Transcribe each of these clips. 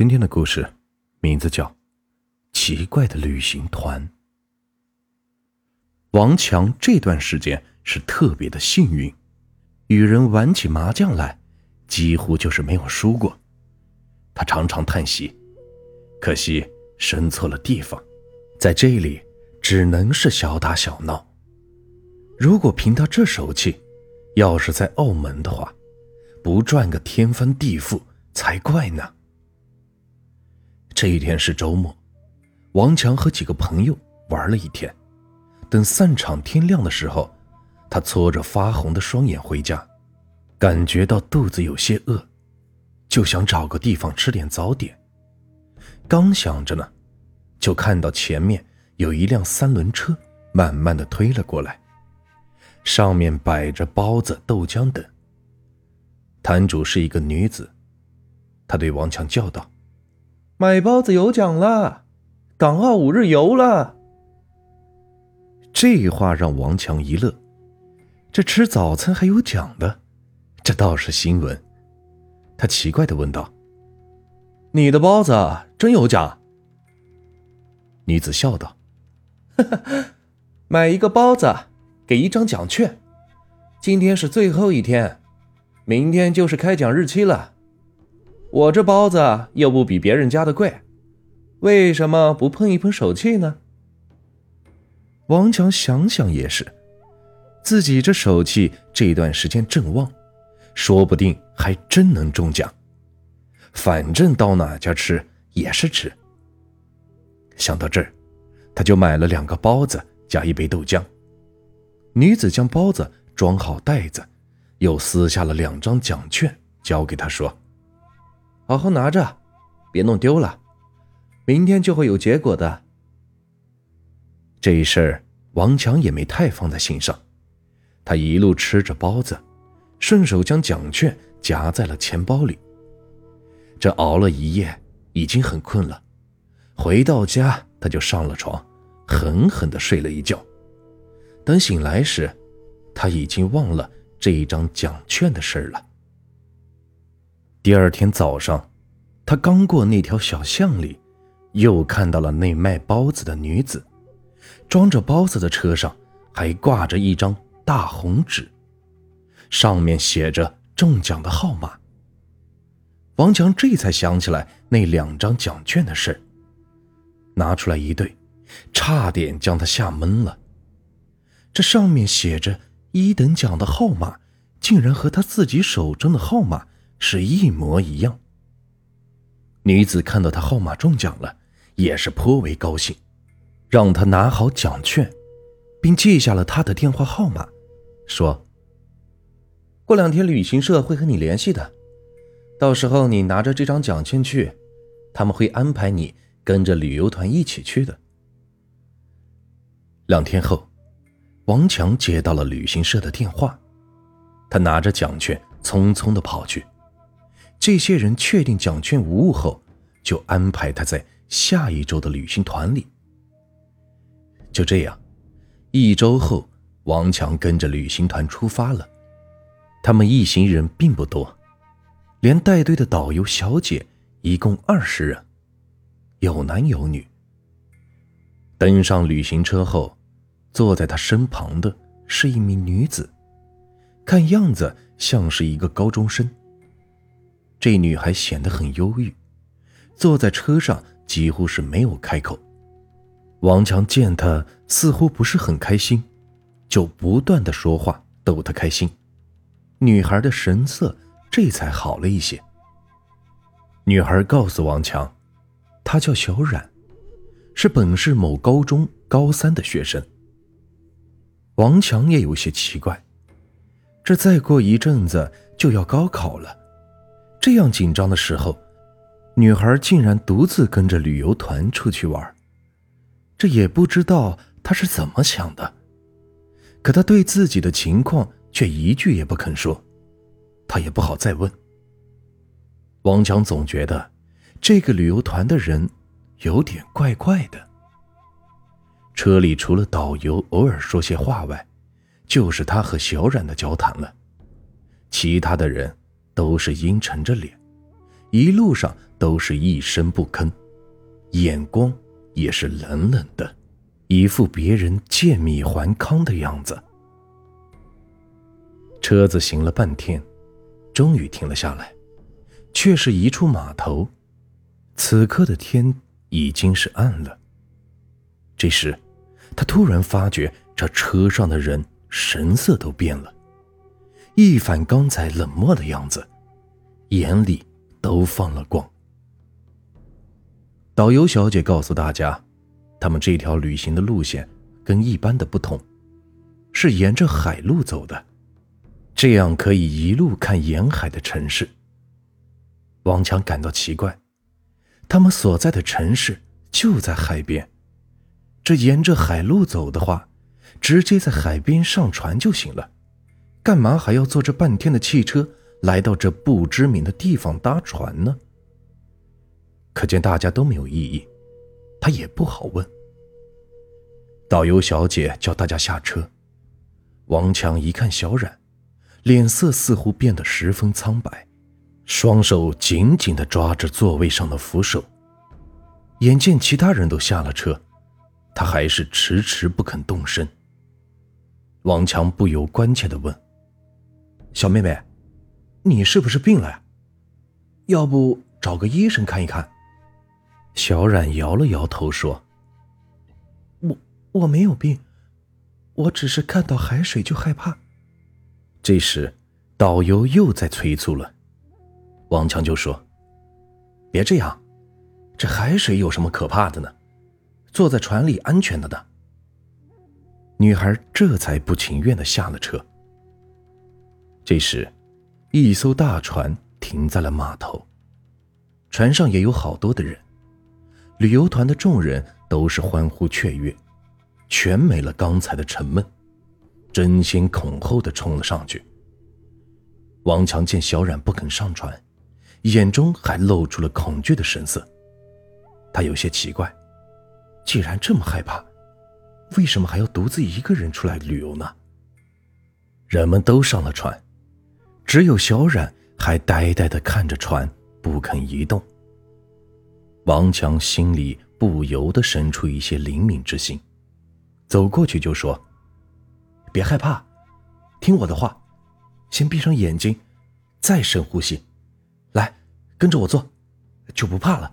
今天的故事名字叫《奇怪的旅行团》。王强这段时间是特别的幸运，与人玩起麻将来，几乎就是没有输过。他常常叹息，可惜生错了地方，在这里只能是小打小闹。如果凭他这手气，要是在澳门的话，不赚个天翻地覆才怪呢。这一天是周末，王强和几个朋友玩了一天。等散场天亮的时候，他搓着发红的双眼回家，感觉到肚子有些饿，就想找个地方吃点早点。刚想着呢，就看到前面有一辆三轮车慢慢的推了过来，上面摆着包子、豆浆等。摊主是一个女子，她对王强叫道。买包子有奖了，港澳五日游了。这话让王强一乐，这吃早餐还有奖的，这倒是新闻。他奇怪的问道：“你的包子真有奖？”女子笑道：“买一个包子给一张奖券，今天是最后一天，明天就是开奖日期了。”我这包子又不比别人家的贵，为什么不碰一碰手气呢？王强想想也是，自己这手气这段时间正旺，说不定还真能中奖。反正到哪家吃也是吃。想到这儿，他就买了两个包子加一杯豆浆。女子将包子装好袋子，又撕下了两张奖券交给他说。好好拿着，别弄丢了，明天就会有结果的。这一事儿王强也没太放在心上，他一路吃着包子，顺手将奖券夹在了钱包里。这熬了一夜，已经很困了，回到家他就上了床，狠狠的睡了一觉。等醒来时，他已经忘了这一张奖券的事儿了。第二天早上，他刚过那条小巷里，又看到了那卖包子的女子，装着包子的车上还挂着一张大红纸，上面写着中奖的号码。王强这才想起来那两张奖券的事拿出来一对，差点将他吓懵了。这上面写着一等奖的号码，竟然和他自己手中的号码。是一模一样。女子看到他号码中奖了，也是颇为高兴，让他拿好奖券，并记下了他的电话号码，说：“过两天旅行社会和你联系的，到时候你拿着这张奖券去，他们会安排你跟着旅游团一起去的。”两天后，王强接到了旅行社的电话，他拿着奖券匆匆的跑去。这些人确定奖券无误后，就安排他在下一周的旅行团里。就这样，一周后，王强跟着旅行团出发了。他们一行人并不多，连带队的导游小姐一共二十人，有男有女。登上旅行车后，坐在他身旁的是一名女子，看样子像是一个高中生。这女孩显得很忧郁，坐在车上几乎是没有开口。王强见她似乎不是很开心，就不断的说话逗她开心。女孩的神色这才好了一些。女孩告诉王强，她叫小冉，是本市某高中高三的学生。王强也有些奇怪，这再过一阵子就要高考了。这样紧张的时候，女孩竟然独自跟着旅游团出去玩，这也不知道她是怎么想的。可她对自己的情况却一句也不肯说，他也不好再问。王强总觉得这个旅游团的人有点怪怪的。车里除了导游偶尔说些话外，就是他和小冉的交谈了，其他的人。都是阴沉着脸，一路上都是一声不吭，眼光也是冷冷的，一副别人见米还糠的样子。车子行了半天，终于停了下来，却是一处码头。此刻的天已经是暗了。这时，他突然发觉这车上的人神色都变了，一反刚才冷漠的样子，眼里都放了光。导游小姐告诉大家，他们这条旅行的路线跟一般的不同，是沿着海路走的，这样可以一路看沿海的城市。王强感到奇怪。他们所在的城市就在海边，这沿着海路走的话，直接在海边上船就行了，干嘛还要坐这半天的汽车来到这不知名的地方搭船呢？可见大家都没有异议，他也不好问。导游小姐叫大家下车，王强一看小冉，脸色似乎变得十分苍白。双手紧紧地抓着座位上的扶手，眼见其他人都下了车，他还是迟迟不肯动身。王强不由关切地问：“小妹妹，你是不是病了呀？要不找个医生看一看？”小冉摇了摇头说：“我我没有病，我只是看到海水就害怕。”这时，导游又在催促了。王强就说：“别这样，这海水有什么可怕的呢？坐在船里安全的呢。”女孩这才不情愿的下了车。这时，一艘大船停在了码头，船上也有好多的人，旅游团的众人都是欢呼雀跃，全没了刚才的沉闷，争先恐后的冲了上去。王强见小冉不肯上船。眼中还露出了恐惧的神色，他有些奇怪，既然这么害怕，为什么还要独自一个人出来旅游呢？人们都上了船，只有小冉还呆呆的看着船，不肯移动。王强心里不由得生出一些怜悯之心，走过去就说：“别害怕，听我的话，先闭上眼睛，再深呼吸。”来，跟着我做，就不怕了。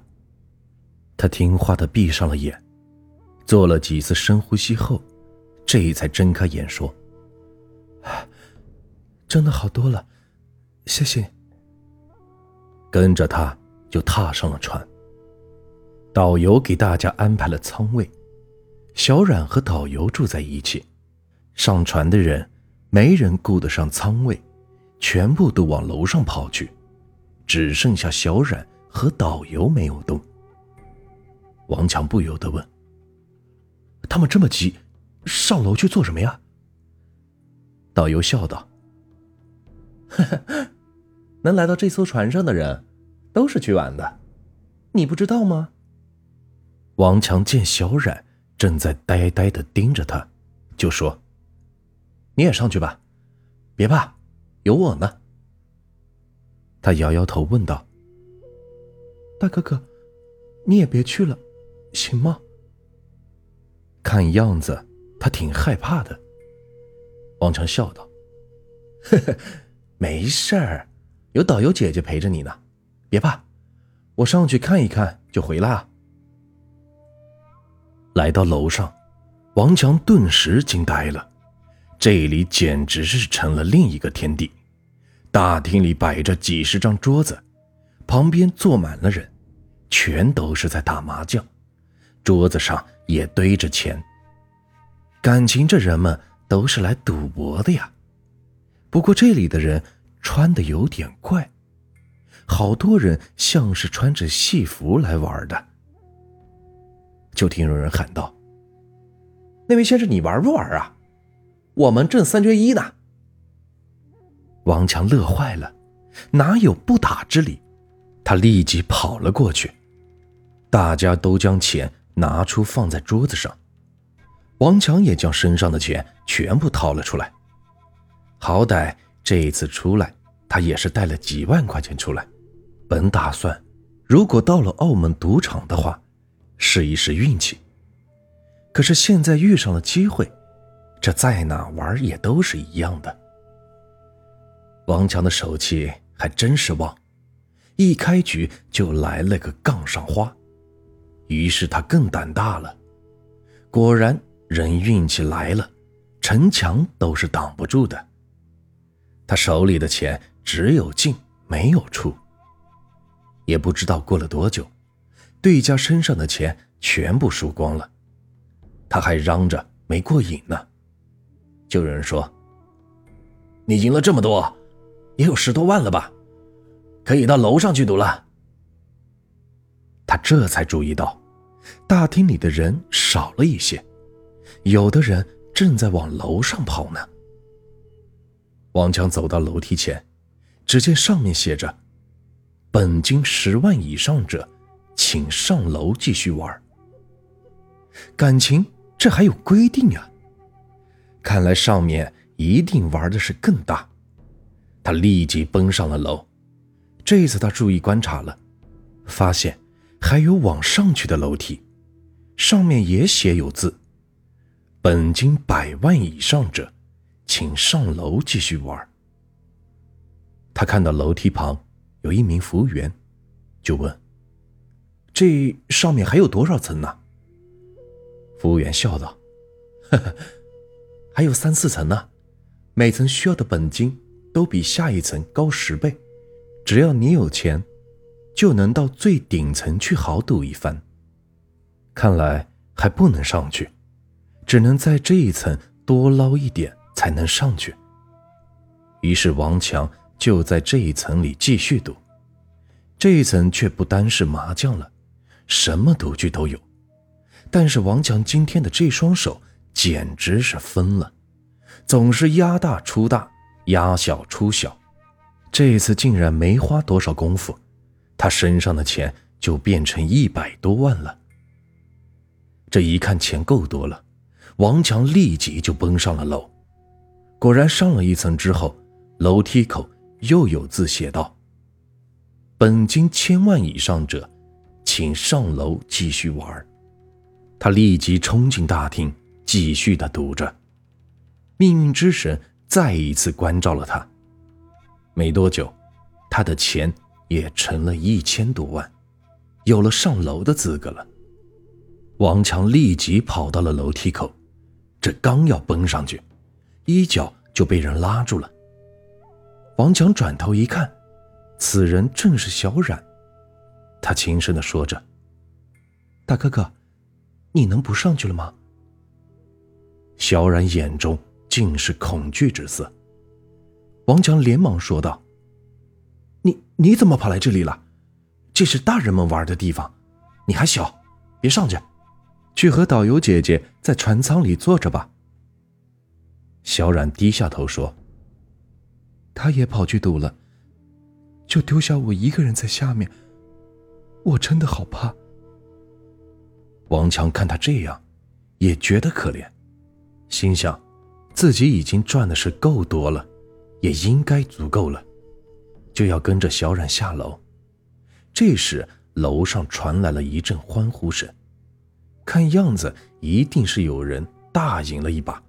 他听话的闭上了眼，做了几次深呼吸后，这才睁开眼说：“真的好多了，谢谢。”跟着他就踏上了船。导游给大家安排了舱位，小冉和导游住在一起。上船的人没人顾得上舱位，全部都往楼上跑去。只剩下小冉和导游没有动。王强不由得问：“他们这么急，上楼去做什么呀？”导游笑道：“ 能来到这艘船上的人，都是去玩的，你不知道吗？”王强见小冉正在呆呆的盯着他，就说：“你也上去吧，别怕，有我呢。”他摇摇头，问道：“大哥哥，你也别去了，行吗？”看样子他挺害怕的。王强笑道：“呵呵，没事儿，有导游姐姐陪着你呢，别怕，我上去看一看就回来啊。”来到楼上，王强顿时惊呆了，这里简直是成了另一个天地。大厅里摆着几十张桌子，旁边坐满了人，全都是在打麻将，桌子上也堆着钱。感情这人们都是来赌博的呀。不过这里的人穿的有点怪，好多人像是穿着戏服来玩的。就听有人喊道：“那位先生，你玩不玩啊？我们挣三缺一呢。”王强乐坏了，哪有不打之理？他立即跑了过去。大家都将钱拿出放在桌子上，王强也将身上的钱全部掏了出来。好歹这一次出来，他也是带了几万块钱出来，本打算如果到了澳门赌场的话，试一试运气。可是现在遇上了机会，这在哪玩也都是一样的。王强的手气还真是旺，一开局就来了个杠上花，于是他更胆大了。果然，人运气来了，城墙都是挡不住的。他手里的钱只有进没有出。也不知道过了多久，对家身上的钱全部输光了，他还嚷着没过瘾呢。就有人说：“你赢了这么多，也有十多万了吧？可以到楼上去赌了。”他这才注意到，大厅里的人少了一些，有的人正在往楼上跑呢。王强走到楼梯前，只见上面写着。本金十万以上者，请上楼继续玩。感情这还有规定啊！看来上面一定玩的是更大。他立即奔上了楼。这次他注意观察了，发现还有往上去的楼梯，上面也写有字：“本金百万以上者，请上楼继续玩。”他看到楼梯旁。有一名服务员，就问：“这上面还有多少层呢？”服务员笑道：“呵呵，还有三四层呢，每层需要的本金都比下一层高十倍。只要你有钱，就能到最顶层去豪赌一番。看来还不能上去，只能在这一层多捞一点才能上去。”于是王强。就在这一层里继续赌，这一层却不单是麻将了，什么赌具都有。但是王强今天的这双手简直是疯了，总是压大出大，压小出小。这次竟然没花多少功夫，他身上的钱就变成一百多万了。这一看钱够多了，王强立即就奔上了楼。果然上了一层之后，楼梯口。又有字写道：“本金千万以上者，请上楼继续玩。”他立即冲进大厅，继续的赌着。命运之神再一次关照了他。没多久，他的钱也成了一千多万，有了上楼的资格了。王强立即跑到了楼梯口，这刚要奔上去，一脚就被人拉住了。王强转头一看，此人正是小冉。他轻声的说着：“大哥哥，你能不上去了吗？”小冉眼中尽是恐惧之色。王强连忙说道：“你你怎么跑来这里了？这是大人们玩的地方，你还小，别上去，去和导游姐姐在船舱里坐着吧。”小冉低下头说。他也跑去赌了，就丢下我一个人在下面。我真的好怕。王强看他这样，也觉得可怜，心想，自己已经赚的是够多了，也应该足够了，就要跟着小冉下楼。这时，楼上传来了一阵欢呼声，看样子一定是有人大赢了一把。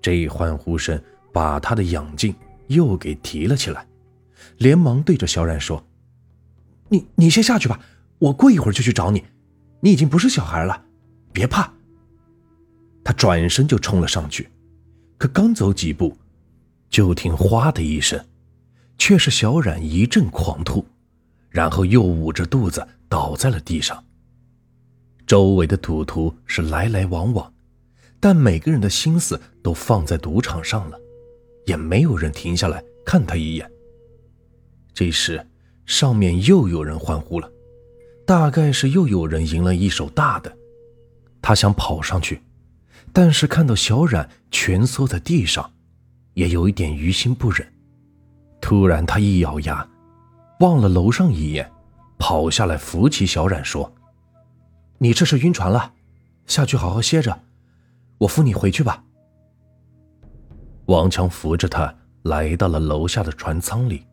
这一欢呼声把他的养劲。又给提了起来，连忙对着小冉说：“你你先下去吧，我过一会儿就去找你。你已经不是小孩了，别怕。”他转身就冲了上去，可刚走几步，就听“哗”的一声，却是小冉一阵狂吐，然后又捂着肚子倒在了地上。周围的赌徒是来来往往，但每个人的心思都放在赌场上了。也没有人停下来看他一眼。这时，上面又有人欢呼了，大概是又有人赢了一手大的。他想跑上去，但是看到小冉蜷缩在地上，也有一点于心不忍。突然，他一咬牙，望了楼上一眼，跑下来扶起小冉说：“你这是晕船了，下去好好歇着，我扶你回去吧。”王强扶着他来到了楼下的船舱里，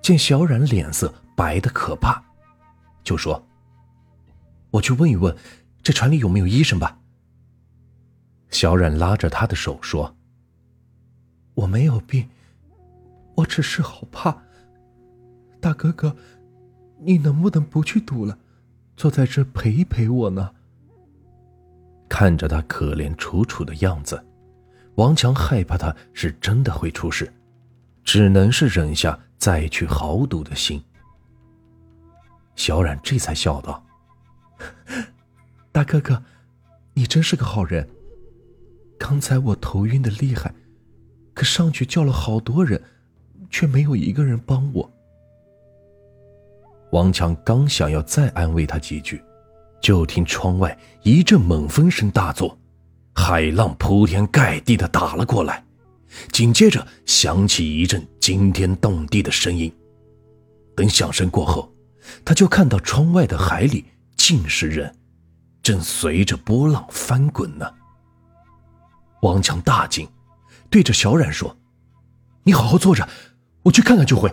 见小冉脸色白的可怕，就说：“我去问一问，这船里有没有医生吧。”小冉拉着他的手说：“我没有病，我只是好怕。大哥哥，你能不能不去赌了，坐在这陪一陪我呢？”看着他可怜楚楚的样子，王强害怕他是真的会出事，只能是忍下再去豪赌的心。小冉这才笑道：“大哥哥，你真是个好人。”刚才我头晕的厉害，可上去叫了好多人，却没有一个人帮我。王强刚想要再安慰他几句，就听窗外一阵猛风声大作，海浪铺天盖地的打了过来，紧接着响起一阵惊天动地的声音。等响声过后，他就看到窗外的海里尽是人，正随着波浪翻滚呢。王强大惊，对着小冉说：“你好好坐着，我去看看就回。”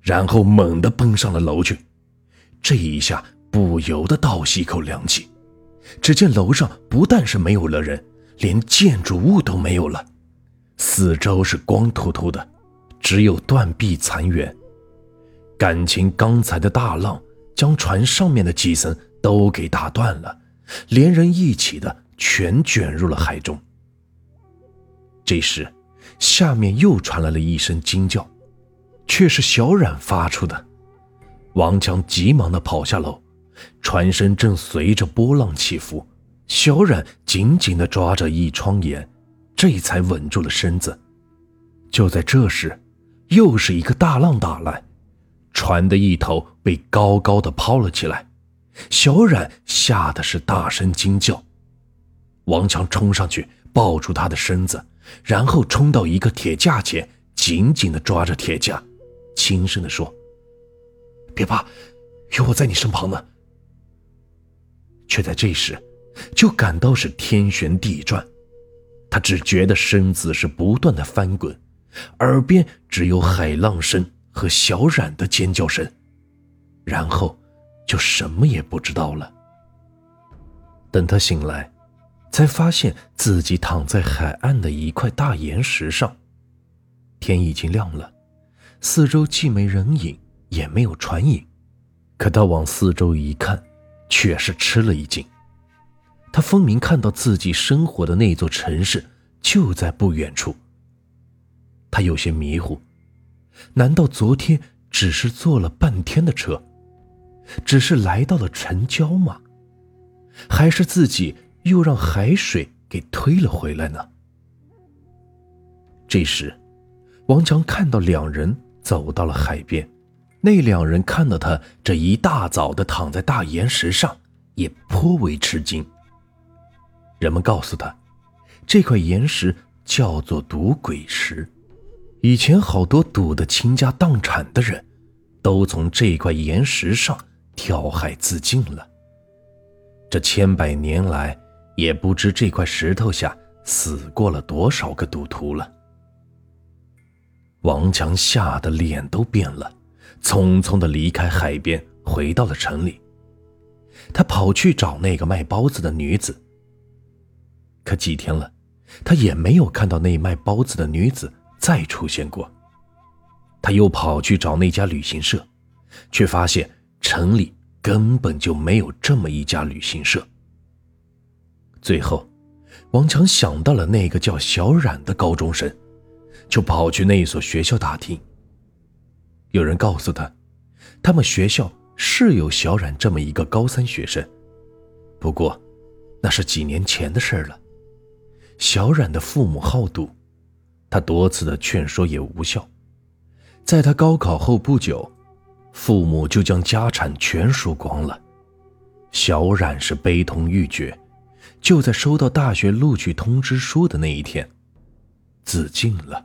然后猛地奔上了楼去。这一下不由得倒吸一口凉气。只见楼上不但是没有了人，连建筑物都没有了，四周是光秃秃的，只有断壁残垣。感情刚才的大浪将船上面的几层都给打断了，连人一起的全卷入了海中。这时，下面又传来了一声惊叫，却是小冉发出的。王强急忙的跑下楼，船身正随着波浪起伏，小冉紧紧的抓着一窗沿，这才稳住了身子。就在这时，又是一个大浪打来，船的一头被高高的抛了起来，小冉吓得是大声惊叫。王强冲上去抱住他的身子。然后冲到一个铁架前，紧紧地抓着铁架，轻声地说：“别怕，有我在你身旁呢。”却在这时，就感到是天旋地转，他只觉得身子是不断的翻滚，耳边只有海浪声和小冉的尖叫声，然后就什么也不知道了。等他醒来。才发现自己躺在海岸的一块大岩石上，天已经亮了，四周既没人影，也没有船影。可他往四周一看，却是吃了一惊。他分明看到自己生活的那座城市就在不远处。他有些迷糊，难道昨天只是坐了半天的车，只是来到了城郊吗？还是自己？又让海水给推了回来呢。这时，王强看到两人走到了海边，那两人看到他这一大早的躺在大岩石上，也颇为吃惊。人们告诉他，这块岩石叫做赌鬼石，以前好多赌得倾家荡产的人，都从这块岩石上跳海自尽了。这千百年来。也不知这块石头下死过了多少个赌徒了。王强吓得脸都变了，匆匆的离开海边，回到了城里。他跑去找那个卖包子的女子，可几天了，他也没有看到那卖包子的女子再出现过。他又跑去找那家旅行社，却发现城里根本就没有这么一家旅行社。最后，王强想到了那个叫小冉的高中生，就跑去那所学校打听。有人告诉他，他们学校是有小冉这么一个高三学生，不过那是几年前的事了。小冉的父母好赌，他多次的劝说也无效。在他高考后不久，父母就将家产全输光了。小冉是悲痛欲绝。就在收到大学录取通知书的那一天，自尽了。